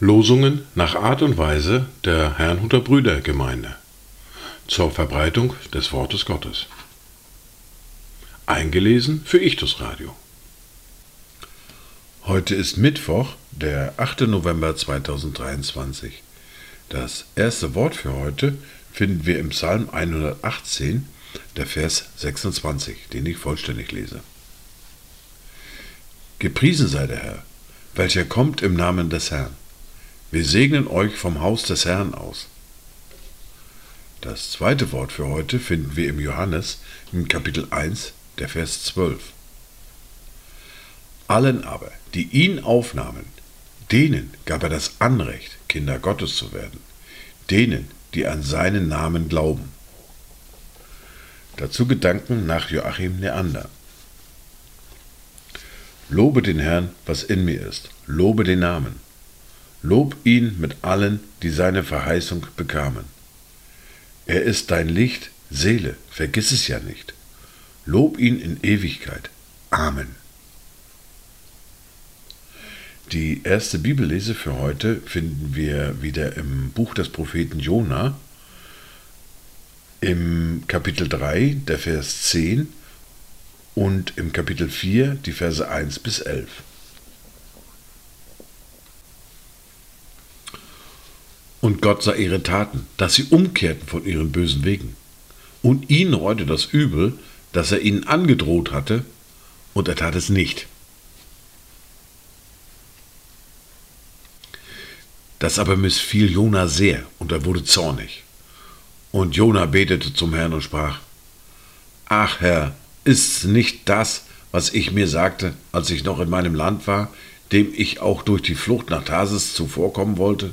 Losungen nach Art und Weise der Herrnhuter Brüdergemeinde zur Verbreitung des Wortes Gottes. Eingelesen für Ichtus Radio. Heute ist Mittwoch, der 8. November 2023. Das erste Wort für heute finden wir im Psalm 118, der Vers 26, den ich vollständig lese. Gepriesen sei der Herr, welcher kommt im Namen des Herrn. Wir segnen euch vom Haus des Herrn aus. Das zweite Wort für heute finden wir im Johannes im Kapitel 1, der Vers 12. Allen aber, die ihn aufnahmen, denen gab er das Anrecht, Kinder Gottes zu werden, denen, die an seinen Namen glauben. Dazu Gedanken nach Joachim Neander. Lobe den Herrn, was in mir ist, lobe den Namen. Lob ihn mit allen, die seine Verheißung bekamen. Er ist dein Licht, Seele, vergiss es ja nicht. Lob ihn in Ewigkeit. Amen. Die erste Bibellese für heute finden wir wieder im Buch des Propheten Jona, im Kapitel 3, der Vers 10 und im Kapitel 4, die Verse 1 bis 11. Und Gott sah ihre Taten, dass sie umkehrten von ihren bösen Wegen. Und ihn reute das Übel, das er ihnen angedroht hatte, und er tat es nicht. Das aber missfiel Jona sehr, und er wurde zornig. Und Jona betete zum Herrn und sprach: Ach Herr, ist's nicht das, was ich mir sagte, als ich noch in meinem Land war, dem ich auch durch die Flucht nach Tarsis zuvorkommen wollte?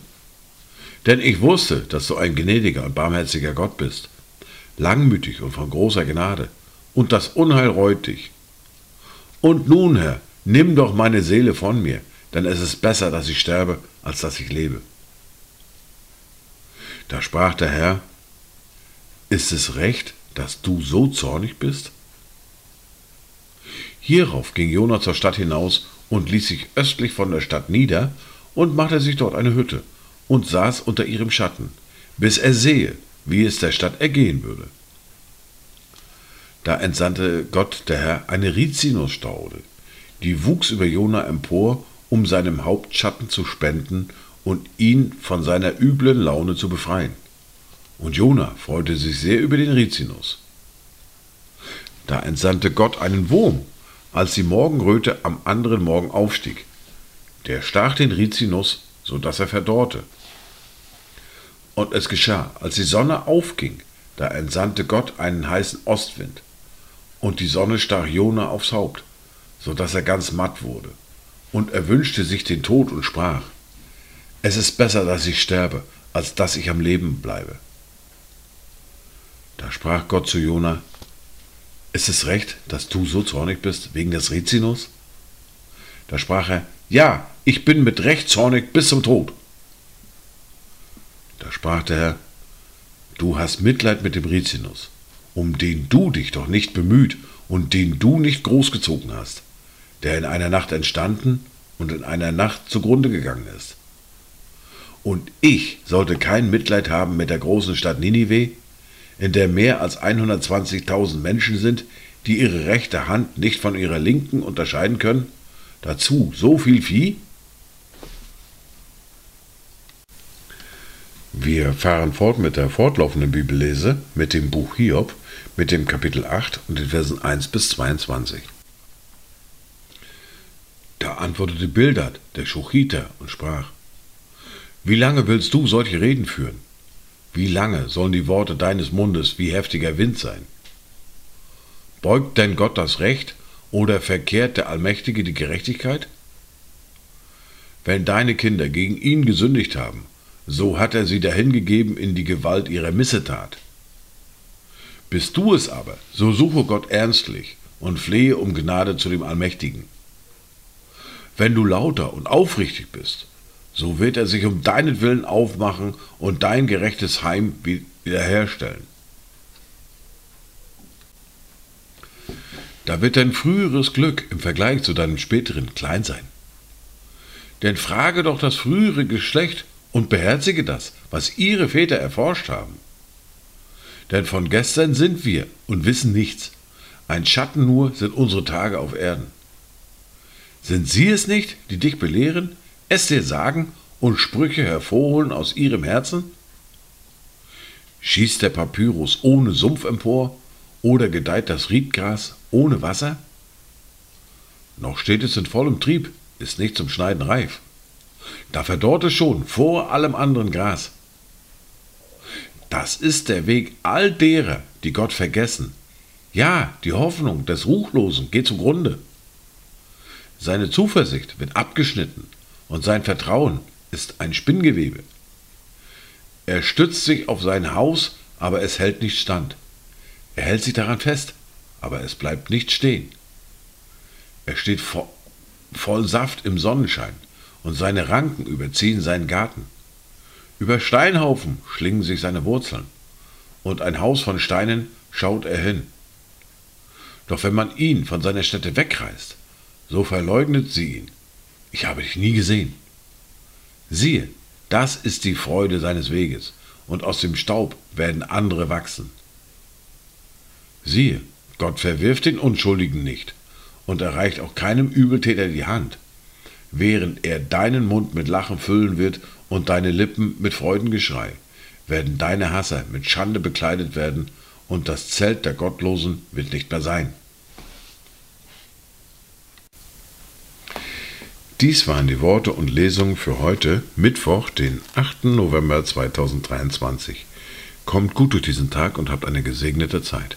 Denn ich wusste, dass du ein gnädiger und barmherziger Gott bist, langmütig und von großer Gnade, und das Unheil reut dich. Und nun, Herr, nimm doch meine Seele von mir, denn es ist besser, dass ich sterbe, als dass ich lebe. Da sprach der Herr, ist es recht, dass du so zornig bist? Hierauf ging Jona zur Stadt hinaus und ließ sich östlich von der Stadt nieder und machte sich dort eine Hütte und saß unter ihrem Schatten, bis er sehe, wie es der Stadt ergehen würde. Da entsandte Gott der Herr eine Rizinusstaude, die wuchs über Jona empor, um seinem Haupt Schatten zu spenden und ihn von seiner üblen Laune zu befreien. Und Jona freute sich sehr über den Rizinus. Da entsandte Gott einen Wurm, als die Morgenröte am anderen Morgen aufstieg. Der stach den Rizinus, so dass er verdorrte. Und es geschah, als die Sonne aufging, da entsandte Gott einen heißen Ostwind. Und die Sonne stach Jona aufs Haupt, so dass er ganz matt wurde. Und er wünschte sich den Tod und sprach, es ist besser, dass ich sterbe, als dass ich am Leben bleibe. Da sprach Gott zu Jona, ist es recht, dass du so zornig bist wegen des Rizinus? Da sprach er, ja, ich bin mit Recht zornig bis zum Tod. Da sprach der Herr, du hast Mitleid mit dem Rizinus, um den du dich doch nicht bemüht und den du nicht großgezogen hast, der in einer Nacht entstanden und in einer Nacht zugrunde gegangen ist. Und ich sollte kein Mitleid haben mit der großen Stadt Ninive, in der mehr als 120.000 Menschen sind, die ihre rechte Hand nicht von ihrer linken unterscheiden können, dazu so viel Vieh? Wir fahren fort mit der fortlaufenden Bibellese, mit dem Buch Hiob, mit dem Kapitel 8 und den Versen 1 bis 22. Da antwortete Bildad, der Schuchiter, und sprach, Wie lange willst du solche Reden führen? Wie lange sollen die Worte deines Mundes wie heftiger Wind sein? Beugt denn Gott das Recht oder verkehrt der Allmächtige die Gerechtigkeit? Wenn deine Kinder gegen ihn gesündigt haben, so hat er sie dahingegeben in die Gewalt ihrer Missetat. Bist du es aber, so suche Gott ernstlich und flehe um Gnade zu dem Allmächtigen. Wenn du lauter und aufrichtig bist, so wird er sich um deinen Willen aufmachen und dein gerechtes Heim wiederherstellen. da wird dein früheres Glück im Vergleich zu deinem späteren klein sein. Denn frage doch das frühere Geschlecht und beherzige das, was ihre Väter erforscht haben. Denn von gestern sind wir und wissen nichts. Ein Schatten nur sind unsere Tage auf Erden. Sind sie es nicht, die dich belehren, es dir sagen und Sprüche hervorholen aus ihrem Herzen? Schießt der Papyrus ohne Sumpf empor oder gedeiht das Riedgras ohne Wasser? Noch steht es in vollem Trieb, ist nicht zum Schneiden reif. Da verdorrt es schon vor allem anderen Gras. Das ist der Weg all derer, die Gott vergessen. Ja, die Hoffnung des Ruchlosen geht zugrunde. Seine Zuversicht wird abgeschnitten und sein Vertrauen ist ein Spinngewebe. Er stützt sich auf sein Haus, aber es hält nicht stand. Er hält sich daran fest, aber es bleibt nicht stehen. Er steht vo voll Saft im Sonnenschein und seine Ranken überziehen seinen Garten. Über Steinhaufen schlingen sich seine Wurzeln und ein Haus von Steinen schaut er hin. Doch wenn man ihn von seiner Stätte wegreißt, so verleugnet sie ihn. Ich habe dich nie gesehen. Siehe, das ist die Freude seines Weges, und aus dem Staub werden andere wachsen. Siehe, Gott verwirft den Unschuldigen nicht und erreicht auch keinem Übeltäter die Hand, während er deinen Mund mit Lachen füllen wird und deine Lippen mit Freudengeschrei, werden deine Hasser mit Schande bekleidet werden und das Zelt der Gottlosen wird nicht mehr sein. Dies waren die Worte und Lesungen für heute, Mittwoch, den 8. November 2023. Kommt gut durch diesen Tag und habt eine gesegnete Zeit.